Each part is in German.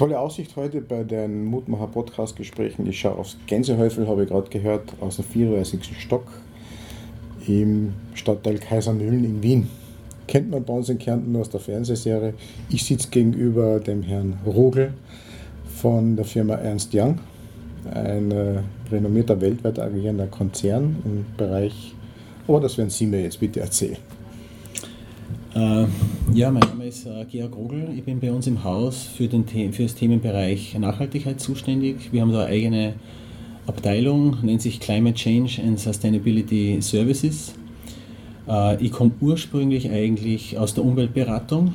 tolle Aussicht heute bei den Mutmacher Podcast-Gesprächen. Ich schaue aufs Gänsehäufel, habe ich gerade gehört, aus dem 34. Stock im Stadtteil Kaisermühlen in Wien. Kennt man bei uns in Kärnten nur aus der Fernsehserie. Ich sitze gegenüber dem Herrn Rogel von der Firma Ernst Young, ein äh, renommierter weltweit agierender Konzern im Bereich, aber das werden Sie mir jetzt bitte erzählen. Äh, ja, mein Name ist äh, Georg Rogel. Ich bin bei uns im Haus für, den für das Themenbereich Nachhaltigkeit zuständig. Wir haben da eine eigene Abteilung, nennt sich Climate Change and Sustainability Services. Äh, ich komme ursprünglich eigentlich aus der Umweltberatung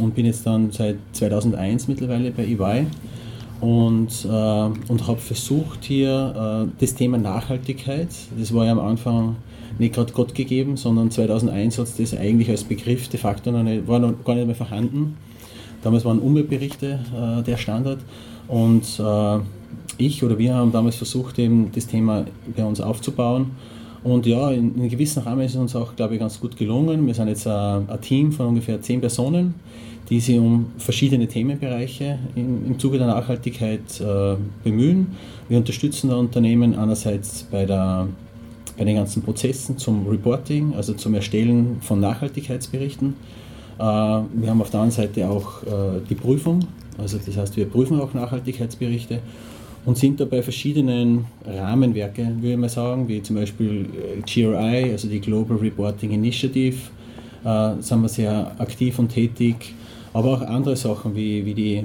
und bin jetzt dann seit 2001 mittlerweile bei EY und, und habe versucht hier das Thema Nachhaltigkeit, das war ja am Anfang nicht gerade Gott gegeben, sondern 2001 hat es das eigentlich als Begriff de facto noch nicht, war noch gar nicht mehr vorhanden. Damals waren Umweltberichte äh, der Standard und äh, ich oder wir haben damals versucht, eben das Thema bei uns aufzubauen. Und ja, in, in gewissen Rahmen ist es uns auch, glaube ich, ganz gut gelungen. Wir sind jetzt ein, ein Team von ungefähr zehn Personen, die sich um verschiedene Themenbereiche im, im Zuge der Nachhaltigkeit äh, bemühen. Wir unterstützen da Unternehmen einerseits bei der bei den ganzen Prozessen zum Reporting, also zum Erstellen von Nachhaltigkeitsberichten. Äh, wir haben auf der anderen Seite auch äh, die Prüfung, also das heißt, wir prüfen auch Nachhaltigkeitsberichte und sind da bei verschiedenen Rahmenwerken, würde ich mal sagen, wie zum Beispiel äh, GRI, also die Global Reporting Initiative, sind wir sehr aktiv und tätig, aber auch andere Sachen wie, wie die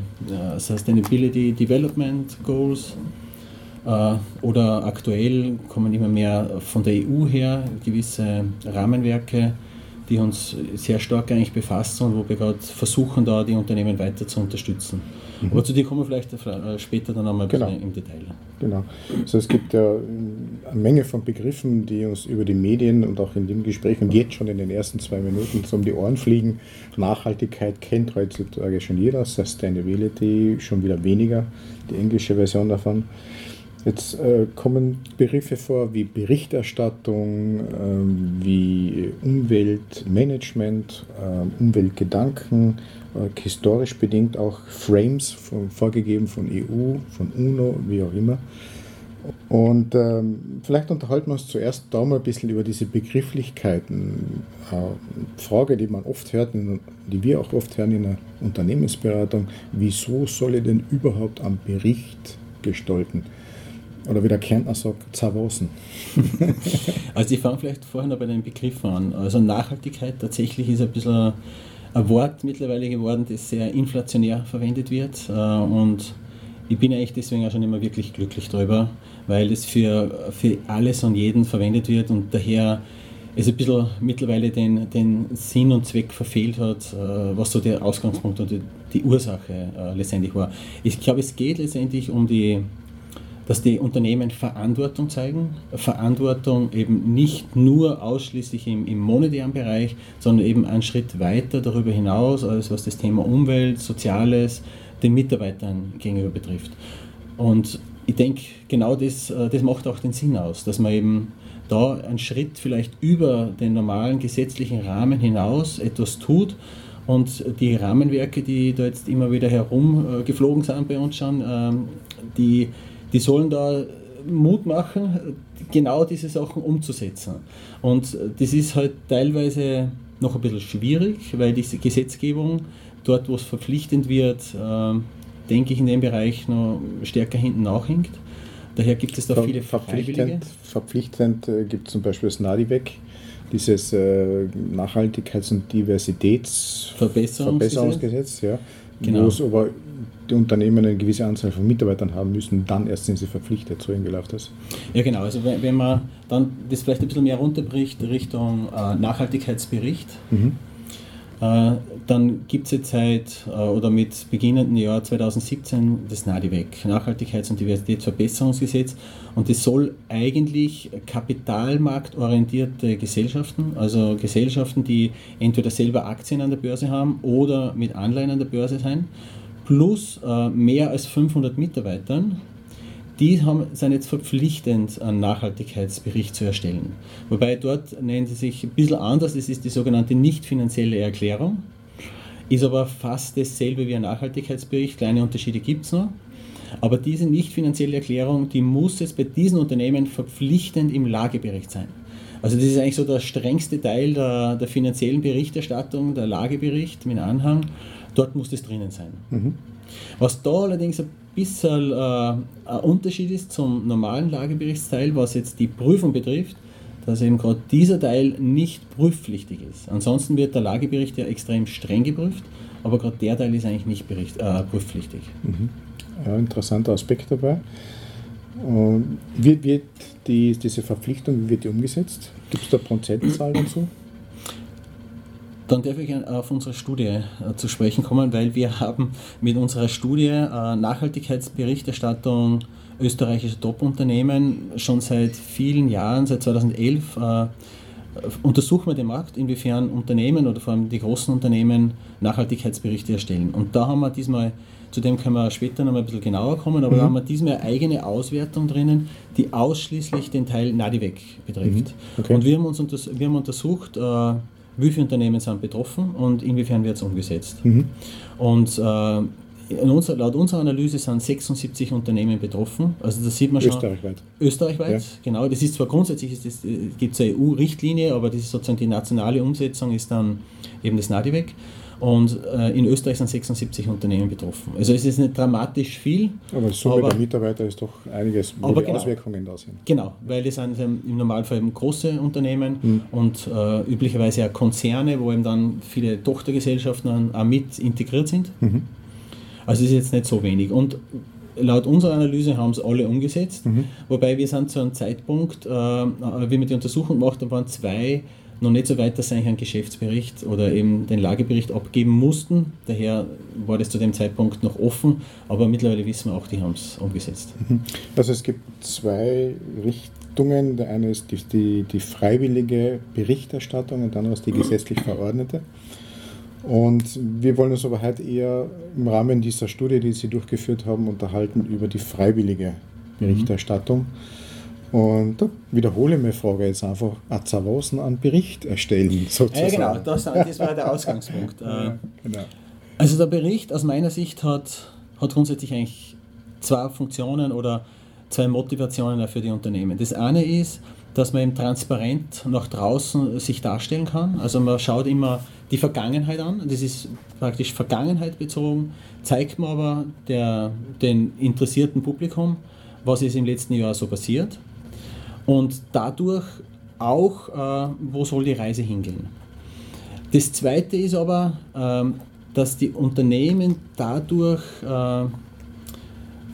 Sustainability Development Goals oder aktuell kommen immer mehr von der EU her gewisse Rahmenwerke, die uns sehr stark eigentlich befassen und wo wir gerade versuchen, da die Unternehmen weiter zu unterstützen. Mhm. Aber zu dir kommen wir vielleicht äh, später dann einmal genau. im Detail. Genau. Also es gibt ja eine Menge von Begriffen, die uns über die Medien und auch in dem Gespräch und jetzt schon in den ersten zwei Minuten um die Ohren fliegen. Nachhaltigkeit kennt heutzutage schon jeder, Sustainability schon wieder weniger, die englische Version davon. Jetzt äh, kommen Begriffe vor wie Berichterstattung, äh, wie Umweltmanagement, äh, Umweltgedanken, historisch bedingt auch Frames von, vorgegeben von EU, von UNO, wie auch immer. Und ähm, vielleicht unterhalten wir uns zuerst da mal ein bisschen über diese Begrifflichkeiten. Äh, Frage, die man oft hört, die wir auch oft hören in der Unternehmensberatung, wieso soll ich denn überhaupt am Bericht gestalten? Oder wie der Kärntner sagt, zerwasen. also ich fange vielleicht vorher noch bei den Begriffen an. Also Nachhaltigkeit tatsächlich ist ein bisschen ein Wort mittlerweile geworden, das sehr inflationär verwendet wird. Äh, und ich bin eigentlich deswegen auch schon immer wirklich glücklich darüber, weil es für, für alles und jeden verwendet wird und daher es ein bisschen mittlerweile den, den Sinn und Zweck verfehlt hat, äh, was so der Ausgangspunkt und die, die Ursache äh, letztendlich war. Ich glaube, es geht letztendlich um die dass die Unternehmen Verantwortung zeigen. Verantwortung eben nicht nur ausschließlich im, im monetären Bereich, sondern eben einen Schritt weiter darüber hinaus, alles was das Thema Umwelt, Soziales den Mitarbeitern gegenüber betrifft. Und ich denke, genau das, äh, das macht auch den Sinn aus, dass man eben da einen Schritt vielleicht über den normalen gesetzlichen Rahmen hinaus etwas tut und die Rahmenwerke, die da jetzt immer wieder herumgeflogen sind bei uns schon, ähm, die die sollen da Mut machen, genau diese Sachen umzusetzen. Und das ist halt teilweise noch ein bisschen schwierig, weil diese Gesetzgebung dort, wo es verpflichtend wird, äh, denke ich, in dem Bereich noch stärker hinten nachhinkt. Daher gibt es da viele Verpflichtend, verpflichtend äh, gibt es zum Beispiel das NADIVEC, dieses äh, Nachhaltigkeits- und Diversitätsverbesserungsgesetz, ja, genau. wo es aber die Unternehmen eine gewisse Anzahl von Mitarbeitern haben müssen, dann erst sind sie verpflichtet, so läuft das. Ja genau, also wenn, wenn man dann das vielleicht ein bisschen mehr runterbricht Richtung äh, Nachhaltigkeitsbericht, mhm. äh, dann gibt es jetzt seit äh, oder mit beginnendem Jahr 2017 das NADIVEC, Nachhaltigkeits- und Diversitätsverbesserungsgesetz und das soll eigentlich kapitalmarktorientierte Gesellschaften, also Gesellschaften, die entweder selber Aktien an der Börse haben oder mit Anleihen an der Börse sein, plus äh, mehr als 500 Mitarbeitern, die haben, sind jetzt verpflichtend, einen Nachhaltigkeitsbericht zu erstellen. Wobei dort nennen sie sich ein bisschen anders, das ist die sogenannte nicht finanzielle Erklärung. ist aber fast dasselbe wie ein Nachhaltigkeitsbericht. Kleine Unterschiede gibt es noch. Aber diese nicht finanzielle Erklärung, die muss jetzt bei diesen Unternehmen verpflichtend im Lagebericht sein. Also das ist eigentlich so der strengste Teil der, der finanziellen Berichterstattung, der Lagebericht mit Anhang. Dort muss das drinnen sein. Mhm. Was da allerdings ein bisschen äh, ein Unterschied ist zum normalen Lageberichtsteil, was jetzt die Prüfung betrifft, dass eben gerade dieser Teil nicht prüfpflichtig ist. Ansonsten wird der Lagebericht ja extrem streng geprüft, aber gerade der Teil ist eigentlich nicht bericht, äh, prüfpflichtig. Mhm. Ja, interessanter Aspekt dabei. Und wie wird die, diese Verpflichtung wird die umgesetzt? Gibt es da Prozentzahl dazu? Dann darf ich auf unsere Studie äh, zu sprechen kommen, weil wir haben mit unserer Studie äh, Nachhaltigkeitsberichterstattung österreichischer Top-Unternehmen schon seit vielen Jahren, seit 2011, äh, untersuchen wir den Markt, inwiefern Unternehmen oder vor allem die großen Unternehmen Nachhaltigkeitsberichte erstellen. Und da haben wir diesmal zu dem können wir später noch mal ein bisschen genauer kommen, aber mhm. da haben wir diesmal eine eigene Auswertung drinnen, die ausschließlich den Teil Nadivec betrifft. Mhm. Okay. Und wir haben, uns wir haben untersucht, äh, wie viele Unternehmen sind betroffen und inwiefern wird es umgesetzt. Mhm. Und äh, unser, laut unserer Analyse sind 76 Unternehmen betroffen. Also das sieht man schon. Österreichweit. Österreichweit, ja. genau. Das ist zwar grundsätzlich, gibt es eine EU-Richtlinie, aber das ist sozusagen die nationale Umsetzung ist dann eben das NADIVEC. Und äh, in Österreich sind 76 Unternehmen betroffen. Also es ist nicht dramatisch viel. Aber Summe aber, der Mitarbeiter ist doch einiges, wo die genau, Auswirkungen da sind. Genau, weil das sind im Normalfall eben große Unternehmen mhm. und äh, üblicherweise auch Konzerne, wo eben dann viele Tochtergesellschaften auch mit integriert sind. Mhm. Also es ist jetzt nicht so wenig. Und laut unserer Analyse haben es alle umgesetzt, mhm. wobei wir sind zu einem Zeitpunkt, äh, wie wir die Untersuchung gemacht haben, waren zwei noch nicht so weit, dass sie eigentlich einen Geschäftsbericht oder eben den Lagebericht abgeben mussten. Daher war das zu dem Zeitpunkt noch offen, aber mittlerweile wissen wir auch, die haben es umgesetzt. Mhm. Also es gibt zwei Richtungen. Der eine ist die, die, die freiwillige Berichterstattung und der andere ist die gesetzlich verordnete. Und wir wollen uns aber heute eher im Rahmen dieser Studie, die Sie durchgeführt haben, unterhalten über die freiwillige Berichterstattung. Mhm. Und da wiederhole ich meine Frage jetzt einfach, Azavosen an Bericht erstellen, sozusagen. Ja, genau, das, das war der Ausgangspunkt. ja, äh, genau. Also der Bericht aus meiner Sicht hat, hat grundsätzlich eigentlich zwei Funktionen oder zwei Motivationen für die Unternehmen. Das eine ist, dass man eben transparent nach draußen sich darstellen kann. Also man schaut immer die Vergangenheit an, das ist praktisch Vergangenheit bezogen, zeigt man aber der, den interessierten Publikum, was ist im letzten Jahr so passiert und dadurch auch, äh, wo soll die Reise hingehen. Das Zweite ist aber, äh, dass die Unternehmen dadurch äh,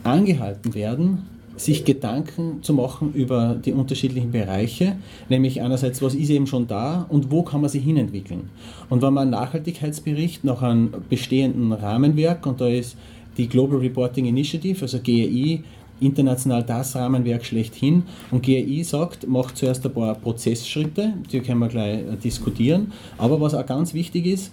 angehalten werden, sich Gedanken zu machen über die unterschiedlichen Bereiche, nämlich einerseits, was ist eben schon da und wo kann man sich hinentwickeln. Und wenn man einen Nachhaltigkeitsbericht nach einem bestehenden Rahmenwerk, und da ist die Global Reporting Initiative, also GRI, international das Rahmenwerk schlechthin. Und GRI sagt, macht zuerst ein paar Prozessschritte, die können wir gleich äh, diskutieren. Aber was auch ganz wichtig ist,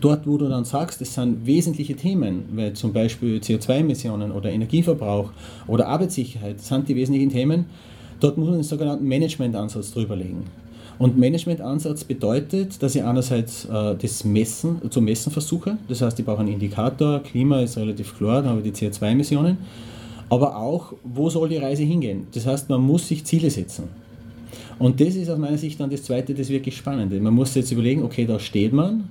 dort, wo du dann sagst, es sind wesentliche Themen, weil zum Beispiel CO2-Emissionen oder Energieverbrauch oder Arbeitssicherheit sind die wesentlichen Themen, dort muss man den sogenannten Management-Ansatz drüberlegen. Und Management-Ansatz bedeutet, dass ich einerseits äh, das Messen, zu messen versuche, das heißt, ich brauche einen Indikator, Klima ist relativ klar, dann habe ich die CO2-Emissionen aber auch, wo soll die Reise hingehen? Das heißt, man muss sich Ziele setzen. Und das ist aus meiner Sicht dann das Zweite, das wirklich Spannende. Man muss jetzt überlegen, okay, da steht man,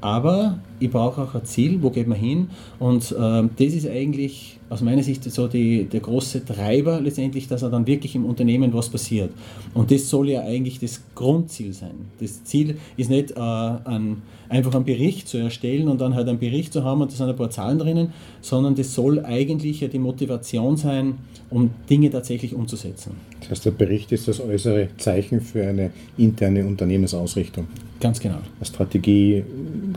aber ich brauche auch ein Ziel, wo geht man hin? Und äh, das ist eigentlich aus meiner Sicht so die, der große Treiber letztendlich, dass er dann wirklich im Unternehmen was passiert. Und das soll ja eigentlich das Grundziel sein. Das Ziel ist nicht äh, ein, einfach einen Bericht zu erstellen und dann halt einen Bericht zu haben und da sind ein paar Zahlen drinnen, sondern das soll eigentlich ja die Motivation sein, um Dinge tatsächlich umzusetzen. Das heißt, der Bericht ist das äußere Zeichen für eine interne Unternehmensausrichtung. Ganz genau. Eine Strategie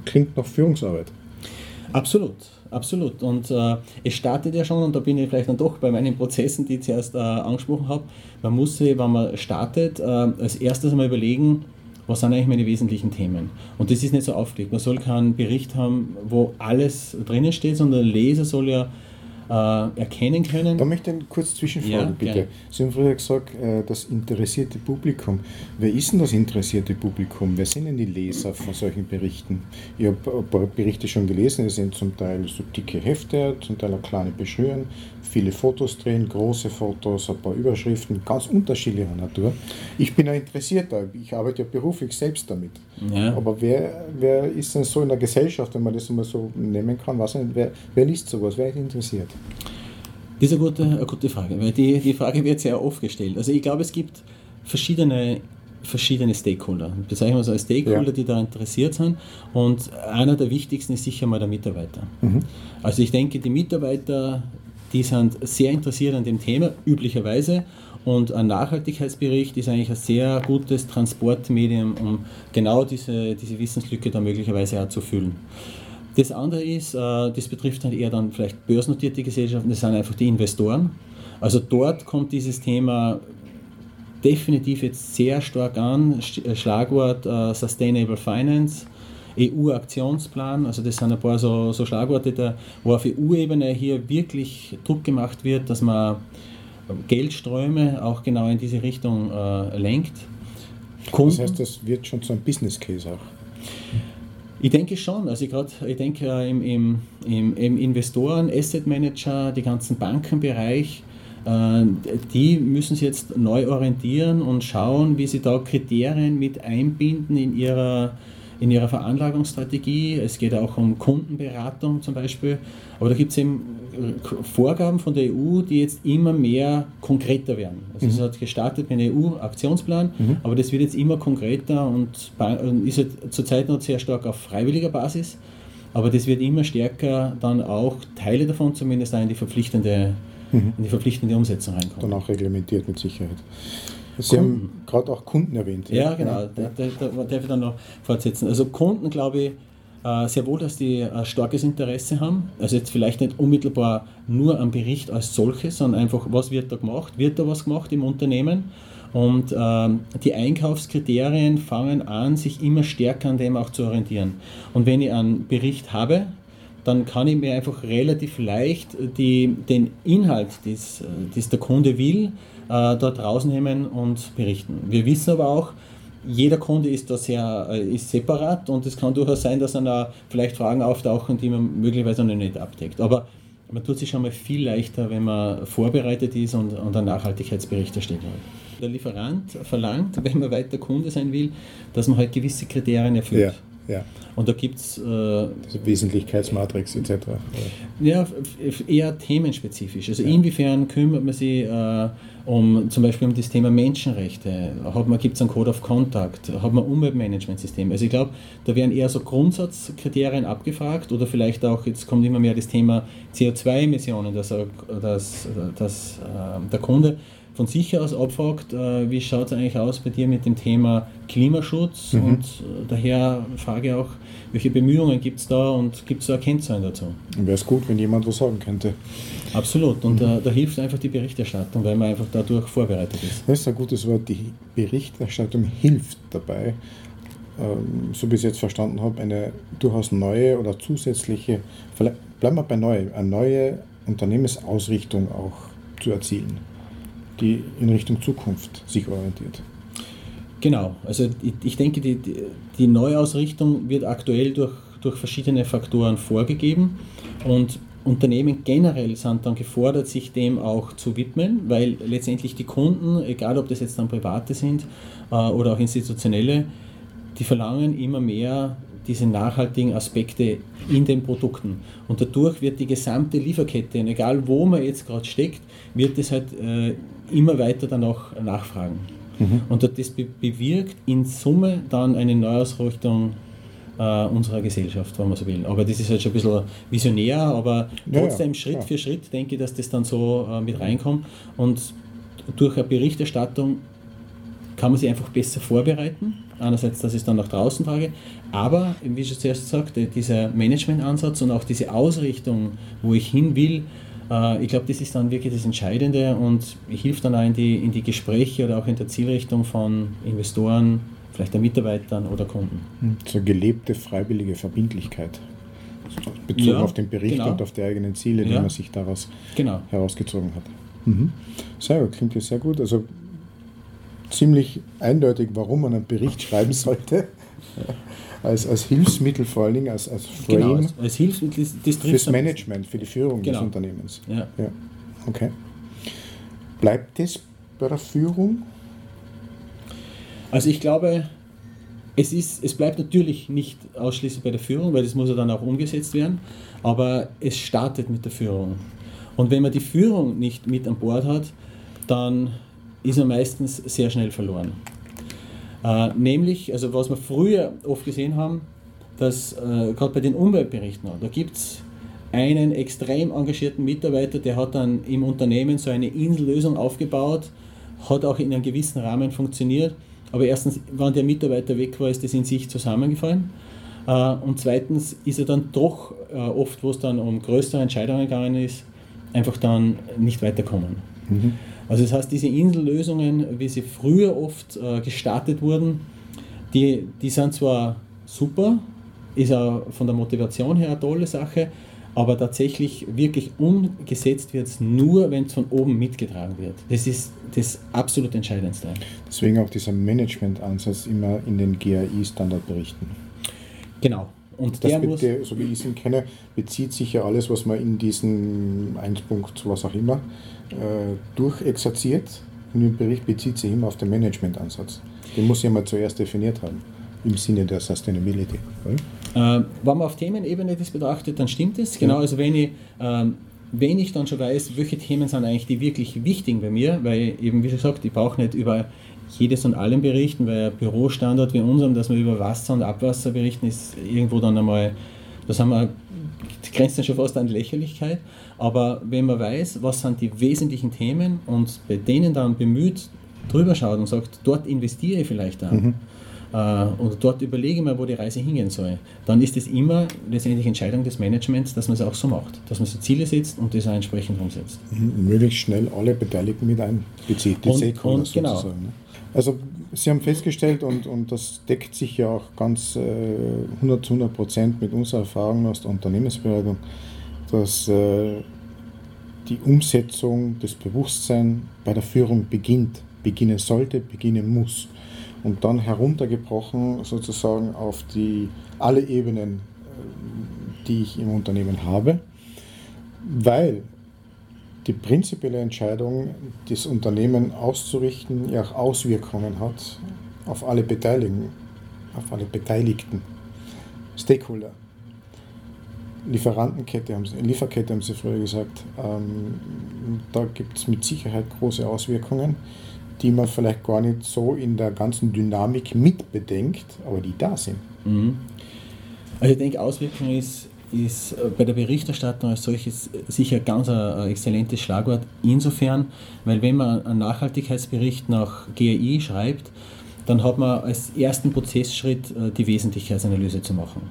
klingt nach Führungsarbeit. Absolut, absolut. Und äh, es startet ja schon, und da bin ich vielleicht dann doch bei meinen Prozessen, die ich zuerst äh, angesprochen habe. Man muss sich, wenn man startet, äh, als erstes einmal überlegen, was sind eigentlich meine wesentlichen Themen. Und das ist nicht so aufgelegt. Man soll keinen Bericht haben, wo alles drinnen steht, sondern der Leser soll ja äh, erkennen können. Da möchte ich kurz zwischenfragen, ja, bitte. Gerne. Sie haben früher gesagt, äh, das interessierte Publikum. Wer ist denn das interessierte Publikum? Wer sind denn die Leser von solchen Berichten? Ich habe ein paar Berichte schon gelesen, es sind zum Teil so dicke Hefte, zum Teil auch kleine Broschüren, viele Fotos drin, große Fotos, ein paar Überschriften, ganz unterschiedlicher Natur. Ich bin ja interessierter, ich arbeite ja beruflich selbst damit. Ja. Aber wer, wer ist denn so in der Gesellschaft, wenn man das mal so nehmen kann, was, wer, wer liest sowas, wer ist interessiert? Das ist eine gute, eine gute Frage, weil die, die Frage wird sehr oft gestellt. Also ich glaube, es gibt verschiedene verschiedene Stakeholder. Bezeichnen wir es als Stakeholder, ja. die da interessiert sind. Und einer der wichtigsten ist sicher mal der Mitarbeiter. Mhm. Also ich denke, die Mitarbeiter die sind sehr interessiert an dem Thema, üblicherweise. Und ein Nachhaltigkeitsbericht ist eigentlich ein sehr gutes Transportmedium, um genau diese, diese Wissenslücke da möglicherweise auch zu füllen. Das andere ist, äh, das betrifft dann eher dann vielleicht börsennotierte Gesellschaften, das sind einfach die Investoren. Also dort kommt dieses Thema definitiv jetzt sehr stark an. Schlagwort äh, Sustainable Finance EU-Aktionsplan. Also das sind ein paar so, so Schlagworte, da, wo auf EU-Ebene hier wirklich Druck gemacht wird, dass man Geldströme auch genau in diese Richtung äh, lenkt. Kunden, das heißt, das wird schon zu einem Business Case auch. Ich denke schon. Also ich, grad, ich denke äh, im, im, im, im Investoren, Asset Manager, die ganzen Bankenbereich, äh, die müssen sich jetzt neu orientieren und schauen, wie sie da Kriterien mit einbinden in ihrer in ihrer Veranlagungsstrategie. Es geht auch um Kundenberatung zum Beispiel. Aber da gibt es eben äh, Vorgaben von der EU, die jetzt immer mehr konkreter werden. Also mhm. es hat gestartet mit einem EU-Aktionsplan, mhm. aber das wird jetzt immer konkreter und ist halt zurzeit noch sehr stark auf freiwilliger Basis. Aber das wird immer stärker dann auch Teile davon zumindest in die verpflichtende, mhm. in die verpflichtende Umsetzung reinkommen. Dann auch reglementiert mit Sicherheit. Sie Kunden. haben gerade auch Kunden erwähnt. Ja, genau, ja. Da, da, da darf ich dann noch fortsetzen. Also Kunden, glaube ich, äh, sehr wohl, dass die ein starkes Interesse haben. Also jetzt vielleicht nicht unmittelbar nur am Bericht als solches, sondern einfach, was wird da gemacht? Wird da was gemacht im Unternehmen? Und ähm, die Einkaufskriterien fangen an, sich immer stärker an dem auch zu orientieren. Und wenn ich einen Bericht habe, dann kann ich mir einfach relativ leicht die, den Inhalt, das, das der Kunde will, äh, dort rausnehmen und berichten. Wir wissen aber auch, jeder Kunde ist da sehr äh, ist separat und es kann durchaus sein, dass dann da vielleicht Fragen auftauchen, die man möglicherweise noch nicht abdeckt. Aber man tut sich schon mal viel leichter, wenn man vorbereitet ist und, und einen Nachhaltigkeitsbericht erstellt hat. Der Lieferant verlangt, wenn man weiter Kunde sein will, dass man halt gewisse Kriterien erfüllt. Ja. Ja. Und da gibt es. Äh, also Wesentlichkeitsmatrix etc. Ja, eher themenspezifisch. Also ja. inwiefern kümmert man sich äh, um zum Beispiel um das Thema Menschenrechte? Gibt es einen Code of Contact? Hat man Umweltmanagementsystem? Also ich glaube, da werden eher so Grundsatzkriterien abgefragt oder vielleicht auch, jetzt kommt immer mehr das Thema CO2-Emissionen, dass, dass, dass äh, der Kunde von sich aus abfragt, äh, wie schaut es eigentlich aus bei dir mit dem Thema Klimaschutz mhm. und äh, daher frage ich auch, welche Bemühungen gibt es da und gibt es da Kennzahlen dazu? Wäre es gut, wenn jemand was sagen könnte. Absolut und mhm. äh, da hilft einfach die Berichterstattung, weil man einfach dadurch vorbereitet ist. Das ist ein gutes Wort, die Berichterstattung hilft dabei, ähm, so wie ich es jetzt verstanden habe, eine durchaus neue oder zusätzliche, bleiben wir bei neu, eine neue Unternehmensausrichtung auch zu erzielen die in Richtung Zukunft sich orientiert. Genau, also ich, denke, die, die Neuausrichtung wird aktuell durch, durch verschiedene Faktoren vorgegeben und Unternehmen generell sind dann gefordert, sich dem auch zu widmen, weil letztendlich die Kunden, egal ob das jetzt dann private sind äh, oder auch institutionelle, die verlangen immer mehr diese nachhaltigen Aspekte in den Produkten. Und dadurch wird die gesamte Lieferkette, egal wo man jetzt gerade steckt, wird es halt äh, immer weiter dann auch nachfragen. Mhm. Und das be bewirkt in Summe dann eine Neuausrichtung äh, unserer Gesellschaft, wenn man so will. Aber das ist halt schon ein bisschen visionär, aber trotzdem ja, Schritt ja. für Schritt denke ich, dass das dann so äh, mit reinkommt. Und durch eine Berichterstattung kann man sich einfach besser vorbereiten. Einerseits, dass ich es dann nach draußen trage, aber, wie ich zuerst sagte, dieser Managementansatz und auch diese Ausrichtung, wo ich hin will, äh, ich glaube, das ist dann wirklich das Entscheidende und hilft dann auch in die, in die Gespräche oder auch in der Zielrichtung von Investoren, vielleicht der Mitarbeitern oder Kunden. Hm, so gelebte freiwillige Verbindlichkeit. Bezogen ja, auf den Bericht genau. und auf die eigenen Ziele, die man sich daraus genau. herausgezogen hat. Mhm. Sehr gut, klingt ja sehr gut. Also ziemlich eindeutig, warum man einen Bericht schreiben sollte. Als, als Hilfsmittel vor allen Dingen, als, als Frame genau, als, als Hilfsmittel das fürs Management, für die Führung genau. des Unternehmens. Ja. ja. Okay. Bleibt das bei der Führung? Also ich glaube, es, ist, es bleibt natürlich nicht ausschließlich bei der Führung, weil das muss ja dann auch umgesetzt werden, aber es startet mit der Führung. Und wenn man die Führung nicht mit an Bord hat, dann ist er meistens sehr schnell verloren. Äh, nämlich, also was wir früher oft gesehen haben, dass äh, gerade bei den Umweltberichten, da gibt es einen extrem engagierten Mitarbeiter, der hat dann im Unternehmen so eine Insellösung aufgebaut, hat auch in einem gewissen Rahmen funktioniert, aber erstens, wenn der Mitarbeiter weg war, ist das in sich zusammengefallen. Äh, und zweitens ist er dann doch äh, oft, wo es dann um größere Entscheidungen gegangen ist, einfach dann nicht weiterkommen. Mhm. Also das heißt, diese Insellösungen, wie sie früher oft äh, gestartet wurden, die, die sind zwar super, ist auch von der Motivation her eine tolle Sache, aber tatsächlich wirklich umgesetzt wird es nur, wenn es von oben mitgetragen wird. Das ist das absolut Entscheidendste. Deswegen auch dieser Management-Ansatz immer in den GAI-Standardberichten. Genau. Und das bitte, so wie ich ihn kenne, bezieht sich ja alles, was man in diesen 1. was auch immer äh, durchexerziert. Und im Bericht bezieht sich immer auf den Management-Ansatz. Den muss ich mal zuerst definiert haben, im Sinne der Sustainability. Äh, wenn man auf Themenebene das betrachtet, dann stimmt es. Genau, also wenn ich, ähm, wenn ich dann schon weiß, welche Themen sind eigentlich die wirklich wichtigen bei mir, weil eben, wie gesagt, ich brauche nicht über jedes und allem berichten, weil ein Bürostandard wie unserem, dass wir über Wasser und Abwasser berichten, ist irgendwo dann einmal, das haben wir, grenzt dann schon fast an Lächerlichkeit. Aber wenn man weiß, was sind die wesentlichen Themen und bei denen dann bemüht drüber schaut und sagt, dort investiere ich vielleicht auch. Mhm. Äh, und dort überlege ich mir, wo die Reise hingehen soll, dann ist es immer letztendlich Entscheidung des Managements, dass man es auch so macht, dass man sich Ziele setzt und das auch entsprechend umsetzt. Mhm, möglichst schnell alle Beteiligten mit einbezieht, die Stakeholders genau. sozusagen. Ne? Also Sie haben festgestellt, und, und das deckt sich ja auch ganz äh, 100 zu 100 Prozent mit unserer Erfahrung aus der Unternehmensberatung, dass äh, die Umsetzung des Bewusstseins bei der Führung beginnt, beginnen sollte, beginnen muss. Und dann heruntergebrochen sozusagen auf die, alle Ebenen, äh, die ich im Unternehmen habe, weil die prinzipielle Entscheidung, das Unternehmen auszurichten, ja auch Auswirkungen hat auf alle Beteiligten, auf alle Beteiligten, Stakeholder. Lieferantenkette, haben sie, Lieferkette haben Sie früher gesagt, ähm, da gibt es mit Sicherheit große Auswirkungen, die man vielleicht gar nicht so in der ganzen Dynamik mitbedenkt, aber die da sind. Mhm. Also ich denke, Auswirkungen ist ist äh, bei der Berichterstattung als solches sicher ganz ein exzellentes Schlagwort. Insofern, weil wenn man einen Nachhaltigkeitsbericht nach GAI schreibt, dann hat man als ersten Prozessschritt äh, die Wesentlichkeitsanalyse zu machen.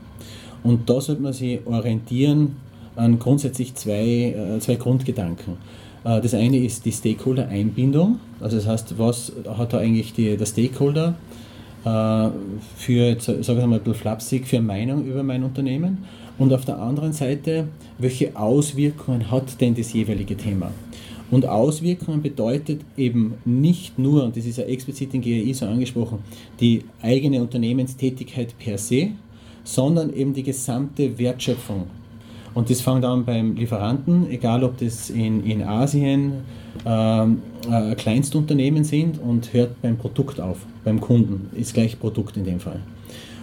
Und da sollte man sich orientieren an grundsätzlich zwei, äh, zwei Grundgedanken. Das eine ist die Stakeholder-Einbindung, also das heißt, was hat da eigentlich die, der Stakeholder für, sage ich mal ein bisschen flapsig, für Meinung über mein Unternehmen und auf der anderen Seite, welche Auswirkungen hat denn das jeweilige Thema? Und Auswirkungen bedeutet eben nicht nur, und das ist ja explizit in GAI so angesprochen, die eigene Unternehmenstätigkeit per se, sondern eben die gesamte Wertschöpfung. Und das fängt an beim Lieferanten, egal ob das in, in Asien ähm, äh, Kleinstunternehmen sind und hört beim Produkt auf, beim Kunden, ist gleich Produkt in dem Fall.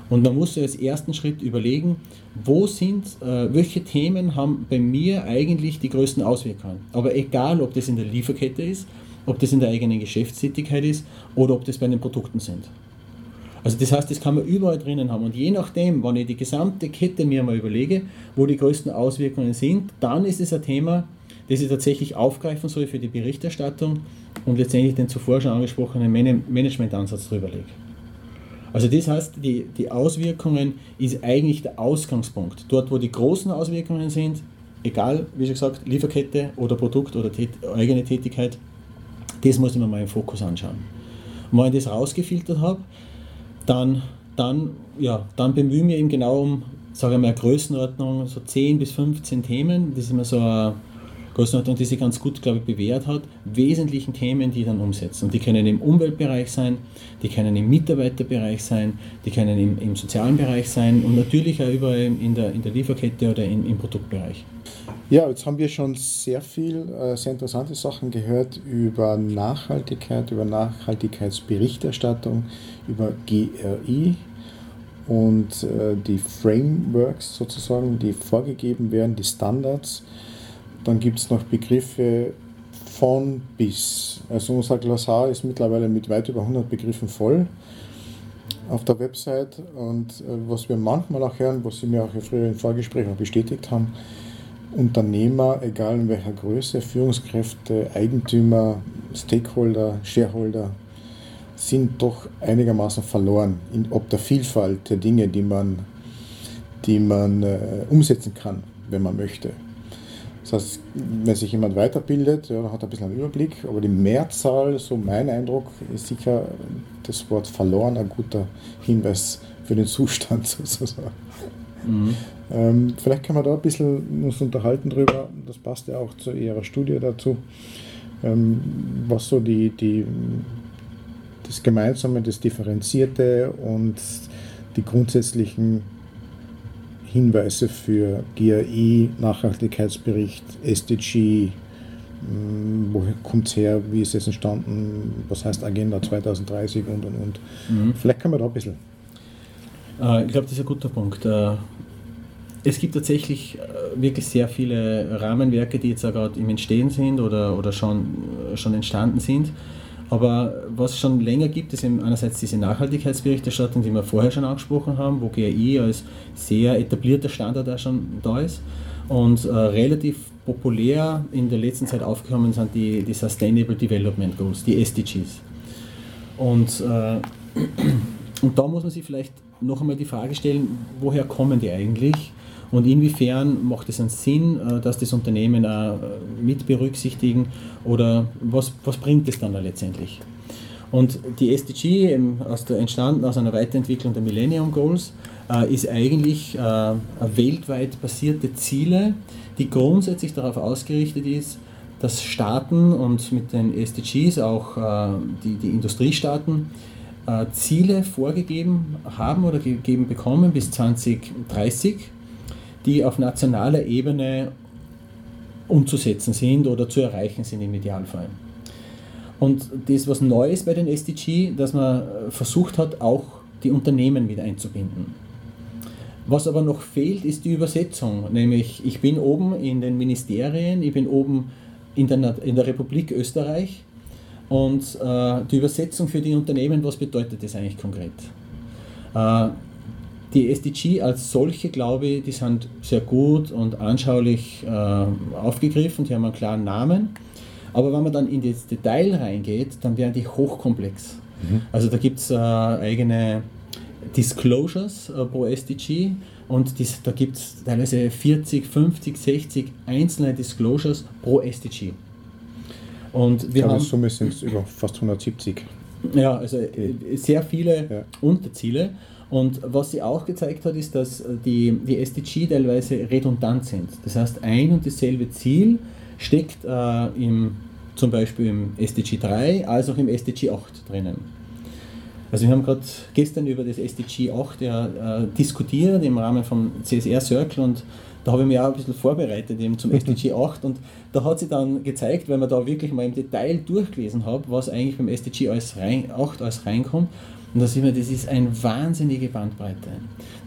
Und man muss als ersten Schritt überlegen, wo sind, äh, welche Themen haben bei mir eigentlich die größten Auswirkungen. Aber egal, ob das in der Lieferkette ist, ob das in der eigenen Geschäftstätigkeit ist oder ob das bei den Produkten sind. Also das heißt, das kann man überall drinnen haben. Und je nachdem, wenn ich die gesamte Kette mir mal überlege, wo die größten Auswirkungen sind, dann ist es ein Thema, das ich tatsächlich aufgreifen soll für die Berichterstattung und letztendlich den zuvor schon angesprochenen Managementansatz drüber lege. Also das heißt, die, die Auswirkungen ist eigentlich der Ausgangspunkt. Dort, wo die großen Auswirkungen sind, egal, wie schon gesagt, Lieferkette oder Produkt oder tät eigene Tätigkeit, das muss ich mir mal im Fokus anschauen. Und wenn ich das rausgefiltert habe, dann, dann, ja, dann bemühe ich mich eben genau um sage ich mal, Größenordnung, so 10 bis 15 Themen. Das ist immer so eine Größenordnung, die sich ganz gut, glaube ich, bewährt hat. Wesentlichen Themen, die dann umsetzen. Und die können im Umweltbereich sein, die können im Mitarbeiterbereich sein, die können im, im sozialen Bereich sein und natürlich auch überall in der, in der Lieferkette oder in, im Produktbereich. Ja, jetzt haben wir schon sehr viel, äh, sehr interessante Sachen gehört über Nachhaltigkeit, über Nachhaltigkeitsberichterstattung, über GRI und äh, die Frameworks sozusagen, die vorgegeben werden, die Standards. Dann gibt es noch Begriffe von bis. Also unser Glossar ist mittlerweile mit weit über 100 Begriffen voll auf der Website und äh, was wir manchmal auch hören, was Sie mir auch früher im Vorgespräch auch bestätigt haben, Unternehmer, egal in welcher Größe, Führungskräfte, Eigentümer, Stakeholder, Shareholder, sind doch einigermaßen verloren, in, ob der Vielfalt der Dinge, die man, die man äh, umsetzen kann, wenn man möchte. Das heißt, wenn sich jemand weiterbildet, ja, hat er ein bisschen einen Überblick, aber die Mehrzahl, so mein Eindruck, ist sicher das Wort verloren ein guter Hinweis für den Zustand sozusagen. Mhm. Ähm, vielleicht können wir da ein bisschen uns unterhalten drüber, das passt ja auch zu Ihrer Studie dazu, ähm, was so die, die, das Gemeinsame, das Differenzierte und die grundsätzlichen Hinweise für GAI, Nachhaltigkeitsbericht, SDG, hm, woher kommt es her, wie ist es entstanden, was heißt Agenda 2030 und und und. Mhm. Vielleicht können wir da ein bisschen. Äh, ich glaube, das ist ein guter Punkt. Äh, es gibt tatsächlich äh, wirklich sehr viele Rahmenwerke, die jetzt gerade im Entstehen sind oder, oder schon, schon entstanden sind. Aber was es schon länger gibt, ist einerseits diese Nachhaltigkeitsberichterstattung, die wir vorher schon angesprochen haben, wo GRI als sehr etablierter Standard auch schon da ist. Und äh, relativ populär in der letzten Zeit aufgekommen sind die, die Sustainable Development Goals, die SDGs. Und, äh, und da muss man sich vielleicht noch einmal die Frage stellen, woher kommen die eigentlich? Und inwiefern macht es einen Sinn, äh, dass das Unternehmen auch äh, mit berücksichtigen oder was, was bringt es dann da letztendlich? Und die SDG, aus der, entstanden aus einer Weiterentwicklung der Millennium Goals, äh, ist eigentlich weltweit basierte Ziele, die grundsätzlich darauf ausgerichtet ist, dass Staaten und mit den SDGs auch die, die Industriestaaten Ziele vorgegeben haben oder gegeben bekommen bis 2030 die auf nationaler Ebene umzusetzen sind oder zu erreichen sind im Idealfall. Und das, was neu ist bei den SDG, dass man versucht hat, auch die Unternehmen mit einzubinden. Was aber noch fehlt, ist die Übersetzung. Nämlich, ich bin oben in den Ministerien, ich bin oben in der, in der Republik Österreich und äh, die Übersetzung für die Unternehmen, was bedeutet das eigentlich konkret? Äh, die SDG als solche, glaube ich, die sind sehr gut und anschaulich äh, aufgegriffen, die haben einen klaren Namen. Aber wenn man dann in das Detail reingeht, dann werden die hochkomplex. Mhm. Also da gibt es äh, eigene Disclosures äh, pro SDG und dies, da gibt es teilweise 40, 50, 60 einzelne Disclosures pro SDG. Und wir haben Summe sind es über fast 170. Ja, also äh, sehr viele ja. Unterziele. Und was sie auch gezeigt hat, ist, dass die, die SDG teilweise redundant sind. Das heißt, ein und dasselbe Ziel steckt äh, im, zum Beispiel im SDG 3 als auch im SDG 8 drinnen. Also wir haben gerade gestern über das SDG 8 ja, äh, diskutiert im Rahmen vom CSR Circle und da habe ich mich auch ein bisschen vorbereitet eben zum SDG 8 und da hat sie dann gezeigt, wenn man da wirklich mal im Detail durchgelesen hat, was eigentlich beim SDG alles rein, 8 alles reinkommt, und da sieht man, das ist eine wahnsinnige Bandbreite.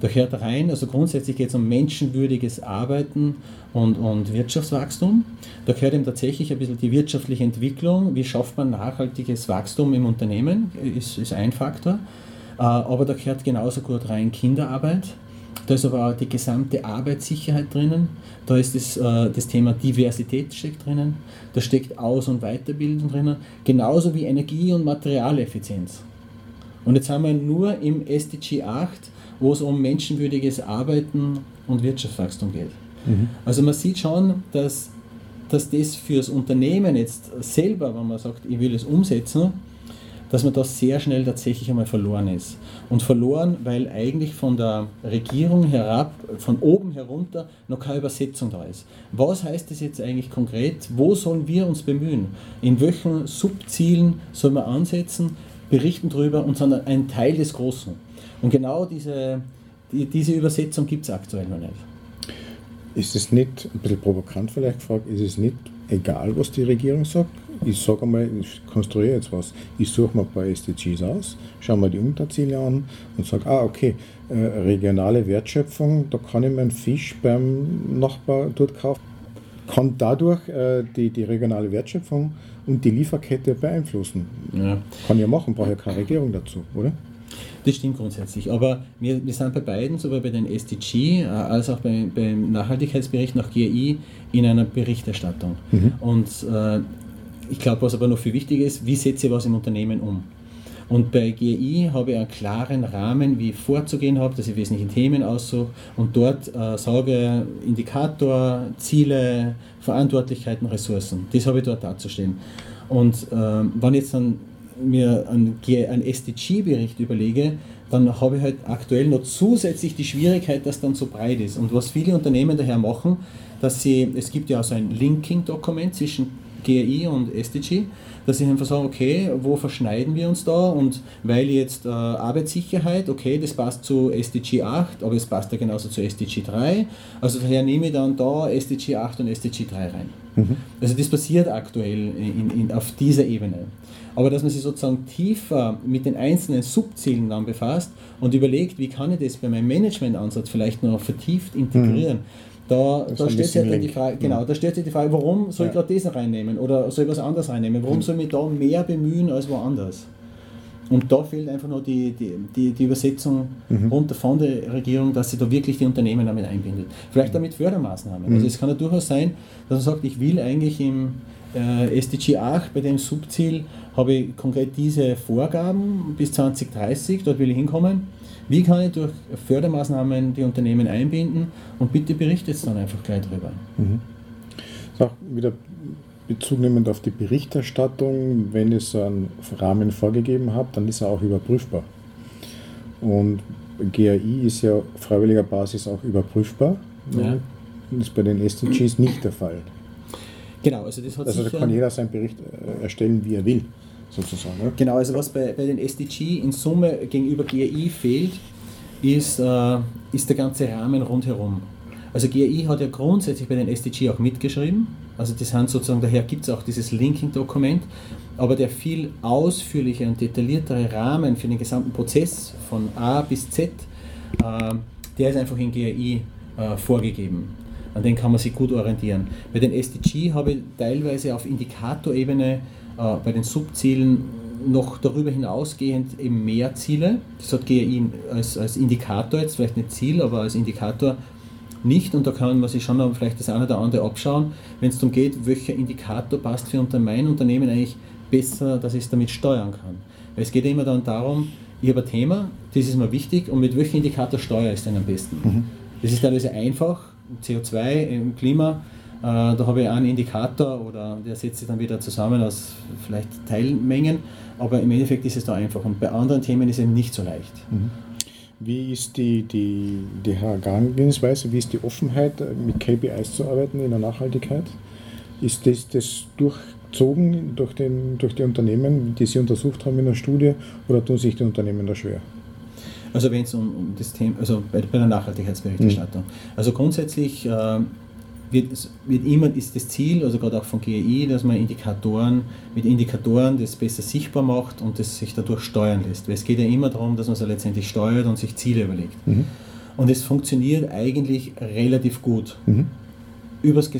Da gehört rein, also grundsätzlich geht es um menschenwürdiges Arbeiten und, und Wirtschaftswachstum. Da gehört eben tatsächlich ein bisschen die wirtschaftliche Entwicklung. Wie schafft man nachhaltiges Wachstum im Unternehmen? Ist, ist ein Faktor. Äh, aber da gehört genauso gut rein Kinderarbeit. Da ist aber auch die gesamte Arbeitssicherheit drinnen. Da ist das, äh, das Thema Diversität steckt drinnen. Da steckt Aus- und Weiterbildung drinnen. Genauso wie Energie- und Materialeffizienz. Und jetzt haben wir nur im SDG 8, wo es um menschenwürdiges Arbeiten und Wirtschaftswachstum geht. Mhm. Also man sieht schon, dass, dass das für das Unternehmen jetzt selber, wenn man sagt, ich will es umsetzen, dass man da sehr schnell tatsächlich einmal verloren ist. Und verloren, weil eigentlich von der Regierung herab, von oben herunter, noch keine Übersetzung da ist. Was heißt das jetzt eigentlich konkret? Wo sollen wir uns bemühen? In welchen Subzielen sollen wir ansetzen? Berichten darüber und sind ein Teil des Großen. Und genau diese, die, diese Übersetzung gibt es aktuell noch nicht. Ist es nicht, ein bisschen provokant vielleicht gefragt, ist es nicht egal, was die Regierung sagt? Ich sage einmal, ich konstruiere jetzt was. Ich suche mir ein paar SDGs aus, schaue mir die Unterziele an und sage, ah, okay, äh, regionale Wertschöpfung, da kann ich meinen Fisch beim Nachbar dort kaufen. Kann dadurch äh, die, die regionale Wertschöpfung und die Lieferkette beeinflussen. Ja. Kann ja machen, brauche ja keine Regierung dazu, oder? Das stimmt grundsätzlich. Aber wir, wir sind bei beiden, sowohl bei den SDG äh, als auch bei, beim Nachhaltigkeitsbericht nach GRI, in einer Berichterstattung. Mhm. Und äh, ich glaube, was aber noch viel wichtiger ist, wie setze ich was im Unternehmen um? Und bei GI habe ich einen klaren Rahmen, wie ich vorzugehen habe, dass ich wesentliche Themen aussuche und dort äh, sage, Indikator, Ziele, Verantwortlichkeiten, Ressourcen. Das habe ich dort darzustellen. Und äh, wenn ich jetzt dann mir einen, einen SDG-Bericht überlege, dann habe ich halt aktuell noch zusätzlich die Schwierigkeit, dass dann so breit ist. Und was viele Unternehmen daher machen, dass sie, es gibt ja auch so ein Linking-Dokument zwischen GRI und SDG, dass ich einfach sage, okay, wo verschneiden wir uns da? Und weil jetzt äh, Arbeitssicherheit, okay, das passt zu SDG 8, aber es passt ja genauso zu SDG 3. Also daher nehme ich dann da SDG 8 und SDG 3 rein. Mhm. Also das passiert aktuell in, in, auf dieser Ebene. Aber dass man sich sozusagen tiefer mit den einzelnen Subzielen dann befasst und überlegt, wie kann ich das bei meinem Managementansatz vielleicht noch vertieft integrieren. Mhm. Da, da stellt sich halt die Frage, genau, da stellt sich die Frage, warum soll ich ja. gerade das reinnehmen oder soll ich was anderes reinnehmen? Warum mhm. soll ich mich da mehr bemühen als woanders? Und da fehlt einfach nur die, die, die, die Übersetzung mhm. runter von der Regierung, dass sie da wirklich die Unternehmen damit einbindet. Vielleicht damit Fördermaßnahmen. Mhm. Also es kann ja durchaus sein, dass man sagt, ich will eigentlich im äh, SDG 8 bei dem Subziel habe ich konkret diese Vorgaben bis 2030, dort will ich hinkommen. Wie kann ich durch Fördermaßnahmen die Unternehmen einbinden und bitte berichtet es dann einfach gleich drüber. Mhm. Auch wieder Bezug nehmend auf die Berichterstattung, wenn ich so einen Rahmen vorgegeben habe, dann ist er auch überprüfbar. Und GAI ist ja auf freiwilliger Basis auch überprüfbar. Ja. Das ist bei den SDGs nicht der Fall. Genau, also das hat Also da kann jeder seinen Bericht äh, erstellen, wie er will, sozusagen. Ne? Genau, also was bei, bei den SDG in Summe gegenüber GAI fehlt, ist, äh, ist der ganze Rahmen rundherum. Also GAI hat ja grundsätzlich bei den SDG auch mitgeschrieben, also das sind sozusagen, daher gibt es auch dieses Linking-Dokument, aber der viel ausführliche und detailliertere Rahmen für den gesamten Prozess von A bis Z, äh, der ist einfach in GAI äh, vorgegeben an denen kann man sich gut orientieren. Bei den SDG habe ich teilweise auf Indikatorebene bei den Subzielen noch darüber hinausgehend eben mehr Ziele. Das hat GRI als, als Indikator jetzt, vielleicht nicht Ziel, aber als Indikator nicht und da kann man sich schon noch vielleicht das eine oder andere abschauen, wenn es darum geht, welcher Indikator passt für mein Unternehmen eigentlich besser, dass ich es damit steuern kann. Weil es geht ja immer dann darum, ich habe ein Thema, das ist mir wichtig und mit welchem Indikator steuere ich es denn am besten? Mhm. Das ist teilweise einfach, CO2 im Klima, äh, da habe ich einen Indikator oder der setzt sich dann wieder zusammen aus vielleicht Teilmengen, aber im Endeffekt ist es da einfach. Und bei anderen Themen ist es eben nicht so leicht. Mhm. Wie ist die, die, die Herangehensweise, wie ist die Offenheit, mit KPIs zu arbeiten in der Nachhaltigkeit? Ist das, das durchzogen durch, den, durch die Unternehmen, die Sie untersucht haben in der Studie, oder tun sich die Unternehmen da schwer? Also wenn es um, um, das Thema, also bei, bei der Nachhaltigkeitsberichterstattung. Mhm. Also grundsätzlich äh, wird, wird immer ist das Ziel, also gerade auch von GEI, dass man Indikatoren mit Indikatoren das besser sichtbar macht und das sich dadurch steuern lässt. Weil es geht ja immer darum, dass man es ja letztendlich steuert und sich Ziele überlegt. Mhm. Und es funktioniert eigentlich relativ gut. Mhm. Übers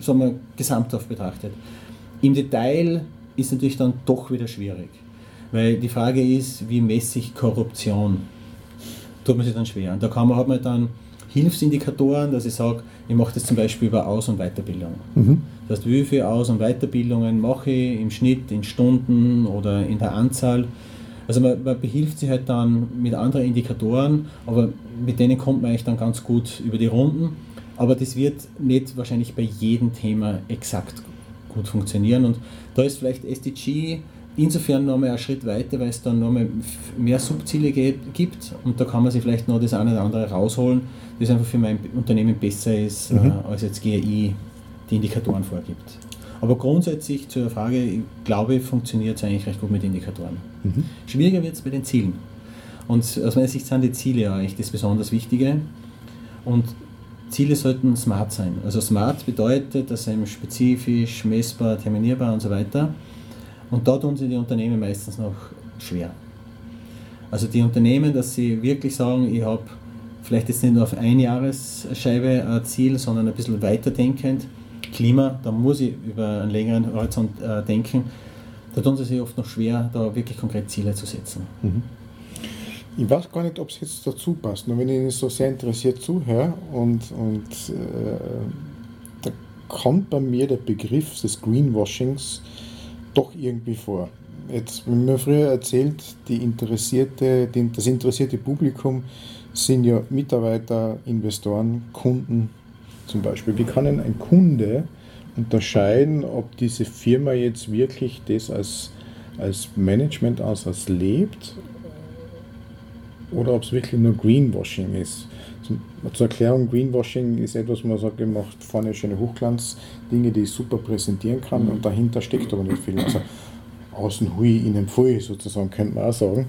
sagen wir, gesamthaft betrachtet. Im Detail ist natürlich dann doch wieder schwierig. Weil die Frage ist, wie messe ich Korruption? tut man sich dann schwer. Und da kann man, hat man dann Hilfsindikatoren, dass ich sage, ich mache das zum Beispiel über Aus- und Weiterbildung. Mhm. Das heißt, wie viele Aus- und Weiterbildungen mache ich im Schnitt, in Stunden oder in der Anzahl. Also man, man, behilft sich halt dann mit anderen Indikatoren, aber mit denen kommt man eigentlich dann ganz gut über die Runden. Aber das wird nicht wahrscheinlich bei jedem Thema exakt gut funktionieren. Und da ist vielleicht SDG insofern nochmal einen Schritt weiter, weil es dann nochmal mehr Subziele gibt und da kann man sich vielleicht noch das eine oder andere rausholen, das einfach für mein Unternehmen besser ist, mhm. äh, als jetzt GRI die Indikatoren vorgibt. Aber grundsätzlich zur Frage, ich glaube, funktioniert es eigentlich recht gut mit Indikatoren. Mhm. Schwieriger wird es bei den Zielen. Und aus meiner Sicht sind die Ziele ja eigentlich das besonders Wichtige. Und Ziele sollten smart sein. Also smart bedeutet, dass sie spezifisch, messbar, terminierbar und so weiter. Und da tun sich die Unternehmen meistens noch schwer. Also die Unternehmen, dass sie wirklich sagen, ich habe vielleicht jetzt nicht nur auf eine Jahresscheibe ein Ziel, sondern ein bisschen weiterdenkend. Klima, da muss ich über einen längeren Horizont äh, denken. Da tun sie sich oft noch schwer, da wirklich konkret Ziele zu setzen. Mhm. Ich weiß gar nicht, ob es jetzt dazu passt, nur wenn ich Ihnen so sehr interessiert zuhöre und, und äh, da kommt bei mir der Begriff des Greenwashings doch irgendwie vor. Jetzt, wenn man früher erzählt, die interessierte, die, das interessierte Publikum sind ja Mitarbeiter, Investoren, Kunden zum Beispiel. Wie kann denn ein Kunde unterscheiden, ob diese Firma jetzt wirklich das als, als Management-Ansatz lebt oder ob es wirklich nur Greenwashing ist? Zur Erklärung, Greenwashing ist etwas, wo man sagt, ihr macht vorne schöne Hochglanz-Dinge, die ich super präsentieren kann und dahinter steckt aber nicht viel. Also außen hui, innen pfui sozusagen, könnte man auch sagen.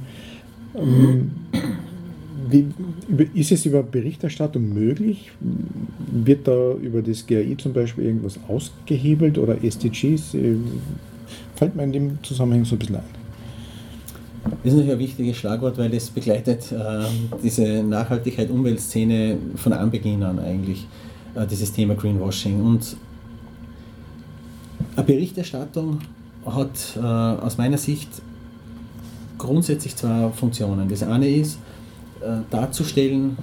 Ähm, wie, ist es über Berichterstattung möglich? Wird da über das GAI zum Beispiel irgendwas ausgehebelt oder SDGs? Äh, fällt mir in dem Zusammenhang so ein bisschen ein. Das ist natürlich ein wichtiges Schlagwort, weil es begleitet äh, diese Nachhaltigkeit, Umweltszene von Anbeginn an eigentlich, äh, dieses Thema Greenwashing. Und eine Berichterstattung hat äh, aus meiner Sicht grundsätzlich zwei Funktionen. Das eine ist, darzustellen,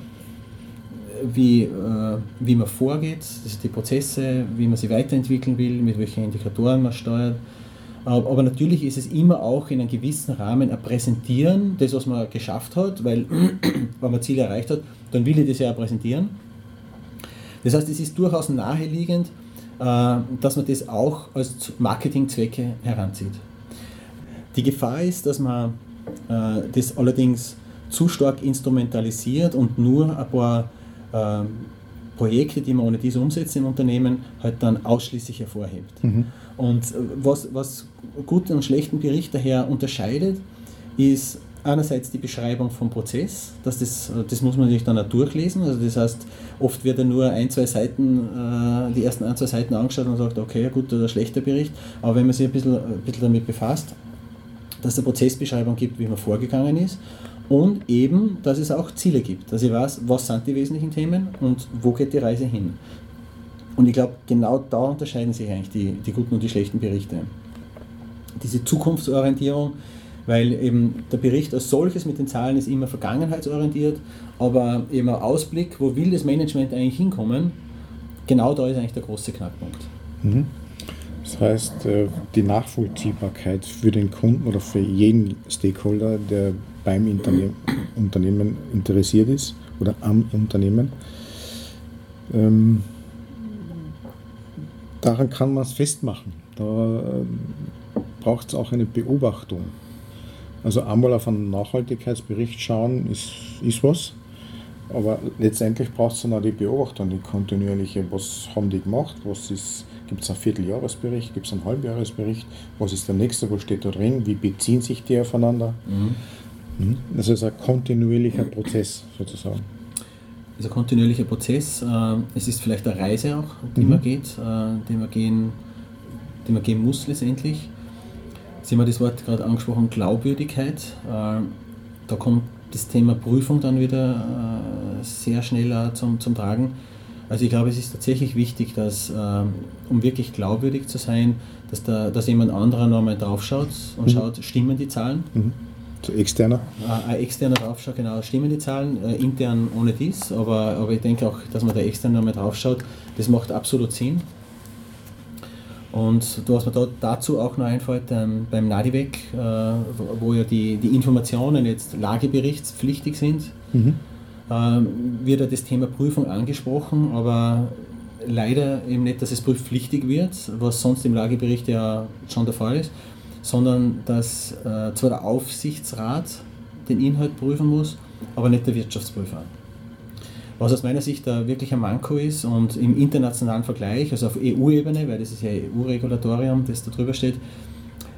wie, äh, wie man vorgeht, die Prozesse, wie man sie weiterentwickeln will, mit welchen Indikatoren man steuert. Aber natürlich ist es immer auch in einem gewissen Rahmen ein Präsentieren, das, was man geschafft hat, weil wenn man Ziele erreicht hat, dann will ich das ja auch präsentieren. Das heißt, es ist durchaus naheliegend, äh, dass man das auch als Marketingzwecke heranzieht. Die Gefahr ist, dass man das allerdings zu stark instrumentalisiert und nur ein paar äh, Projekte, die man ohne dies umsetzt im Unternehmen, halt dann ausschließlich hervorhebt. Mhm. Und äh, was, was guten und schlechten Bericht daher unterscheidet, ist einerseits die Beschreibung vom Prozess, dass das, das muss man natürlich dann auch durchlesen. Also das heißt, oft wird ja nur ein, zwei Seiten, äh, die ersten ein, zwei Seiten angeschaut und sagt, okay, gut oder schlechter Bericht. Aber wenn man sich ein bisschen, ein bisschen damit befasst, dass es eine Prozessbeschreibung gibt, wie man vorgegangen ist und eben, dass es auch Ziele gibt, dass ich weiß, was sind die wesentlichen Themen und wo geht die Reise hin. Und ich glaube, genau da unterscheiden sich eigentlich die, die guten und die schlechten Berichte. Diese Zukunftsorientierung, weil eben der Bericht als solches mit den Zahlen ist immer vergangenheitsorientiert, aber eben ein Ausblick, wo will das Management eigentlich hinkommen, genau da ist eigentlich der große Knackpunkt. Mhm. Das heißt, äh, die Nachvollziehbarkeit für den Kunden oder für jeden Stakeholder, der beim Unternehmen interessiert ist oder am Unternehmen. Ähm, daran kann man es festmachen. Da äh, braucht es auch eine Beobachtung. Also einmal auf einen Nachhaltigkeitsbericht schauen ist, ist was, aber letztendlich braucht es dann auch die Beobachtung, die kontinuierliche, was haben die gemacht, was ist, gibt es einen Vierteljahresbericht, gibt es einen Halbjahresbericht, was ist der nächste, was steht da drin, wie beziehen sich die aufeinander. Mhm. Mhm. Das ist ein kontinuierlicher Prozess sozusagen. Das ist ein kontinuierlicher Prozess. Äh, es ist vielleicht eine Reise auch, die mhm. man geht, äh, die man gehen, die man gehen muss letztendlich. Sie haben das Wort gerade angesprochen, Glaubwürdigkeit. Äh, da kommt das Thema Prüfung dann wieder sehr schnell zum, zum Tragen. Also ich glaube, es ist tatsächlich wichtig, dass, um wirklich glaubwürdig zu sein, dass, da, dass jemand anderer nochmal drauf schaut und mhm. schaut, stimmen die Zahlen? Mhm. Externer? Ein externer draufschaut, genau, stimmen die Zahlen, äh, intern ohne dies, aber, aber ich denke auch, dass man da extern nochmal draufschaut, das macht absolut Sinn. Und was mir da dazu auch noch einfällt, ähm, beim Nadivec, äh, wo, ja die, die Informationen jetzt lageberichtspflichtig sind, mhm. äh, wird ja das Thema Prüfung angesprochen, aber leider eben nicht, dass es prüfpflichtig wird, was sonst im Lagebericht ja schon der Fall ist sondern dass äh, zwar der Aufsichtsrat den Inhalt prüfen muss, aber nicht der Wirtschaftsprüfer. Was aus meiner Sicht da wirklich ein Manko ist und im internationalen Vergleich, also auf EU-Ebene, weil das ist ja EU-Regulatorium, das da drüber steht,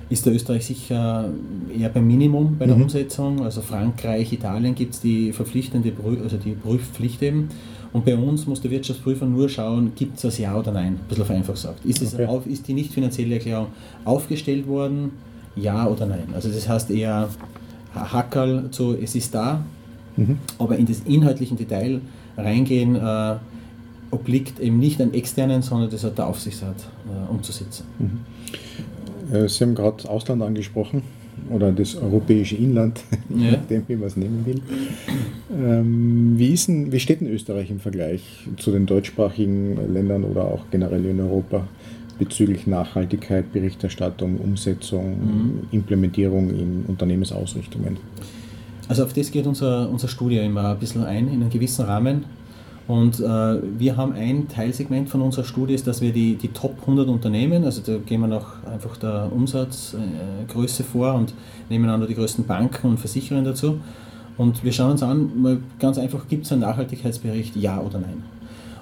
ist der Österreich sicher eher beim Minimum bei der mhm. Umsetzung. Also Frankreich, Italien gibt es die verpflichtende Prüf also die Prüfpflicht eben. Und bei uns muss der Wirtschaftsprüfer nur schauen, gibt es das Ja oder Nein, ein bisschen vereinfacht gesagt. Ist, okay. auf, ist die nicht finanzielle Erklärung aufgestellt worden, Ja oder Nein? Also das heißt eher Hackerl zu, es ist da, mhm. aber in das inhaltliche Detail reingehen äh, obliegt eben nicht an externen, sondern das hat der Aufsichtsrat äh, umzusetzen. Mhm. Äh, Sie haben gerade Ausland angesprochen oder das europäische Inland, ja. nachdem wie man es nehmen will. Ähm, wie, ist denn, wie steht denn Österreich im Vergleich zu den deutschsprachigen Ländern oder auch generell in Europa bezüglich Nachhaltigkeit, Berichterstattung, Umsetzung, mhm. Implementierung in Unternehmensausrichtungen? Also auf das geht unser, unsere Studie immer ein bisschen ein, in einem gewissen Rahmen. Und äh, wir haben ein Teilsegment von unserer Studie, ist, dass wir die, die Top 100 Unternehmen, also da gehen wir noch einfach der Umsatzgröße äh, vor und nehmen auch noch die größten Banken und Versicherungen dazu. Und wir schauen uns an, mal ganz einfach, gibt es einen Nachhaltigkeitsbericht, ja oder nein?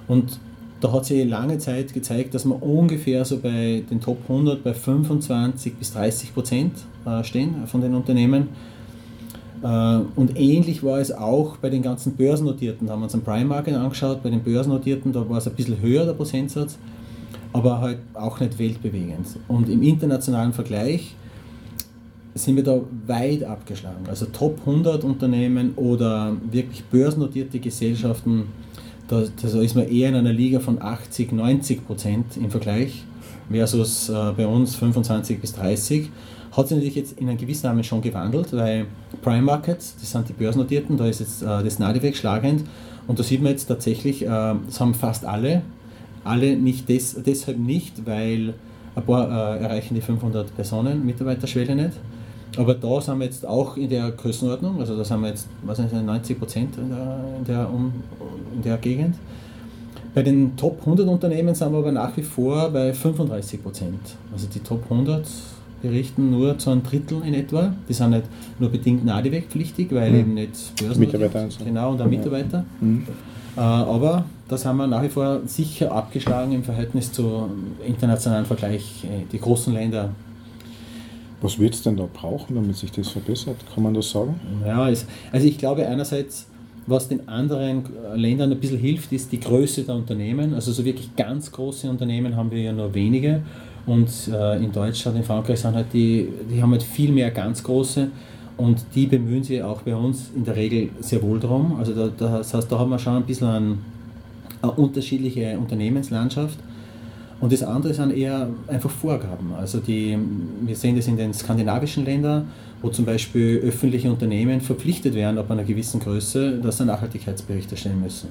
Und da hat sich lange Zeit gezeigt, dass wir ungefähr so bei den Top 100 bei 25 bis 30 Prozent äh, stehen von den Unternehmen und ähnlich war es auch bei den ganzen Börsennotierten. Da haben wir uns einen Prime Market angeschaut, bei den Börsennotierten, da war es ein bisschen höher, der Prozentsatz, aber halt auch nicht weltbewegend. Und im internationalen Vergleich sind wir da weit abgeschlagen. Also Top 100 Unternehmen oder wirklich börsennotierte Gesellschaften, da, da ist man eher in einer Liga von 80, 90 Prozent im Vergleich versus äh, bei uns 25 bis 30. Hat sich natürlich jetzt in einem gewissen Rahmen schon gewandelt, weil Prime Markets, das sind die börsennotierten, da ist jetzt äh, das Nadeweg schlagend und da sieht man jetzt tatsächlich, äh, das haben fast alle, alle nicht des, deshalb nicht, weil ein paar äh, erreichen die 500 Personen Mitarbeiterschwelle nicht. Aber da sind wir jetzt auch in der Größenordnung, also da sind wir jetzt was nicht, 90 Prozent in der, in, der, um, in der Gegend. Bei den Top 100 Unternehmen sind wir aber nach wie vor bei 35 Prozent. Also die Top 100 berichten nur zu einem Drittel in etwa. Die sind nicht nur bedingt NADIVEC-pflichtig, weil mhm. eben nicht Börsen Mitarbeiter sind. Genau, und auch Mitarbeiter. Mhm. Äh, aber das haben wir nach wie vor sicher abgeschlagen im Verhältnis zu internationalen Vergleich, äh, die großen Länder. Was wird es denn da brauchen, damit sich das verbessert? Kann man das sagen? Ja, also ich glaube einerseits, was den anderen Ländern ein bisschen hilft, ist die Größe der Unternehmen. Also so wirklich ganz große Unternehmen haben wir ja nur wenige. Und äh, in Deutschland, in Frankreich sind halt die, die haben halt viel mehr ganz große und die bemühen sich auch bei uns in der Regel sehr wohl darum. Also da, das heißt, da haben wir schon ein bisschen eine, eine unterschiedliche Unternehmenslandschaft. Und das andere sind eher einfach Vorgaben. Also die, wir sehen das in den skandinavischen Ländern, wo zum Beispiel öffentliche Unternehmen verpflichtet werden, ab einer gewissen Größe, dass sie Nachhaltigkeitsberichte stellen müssen.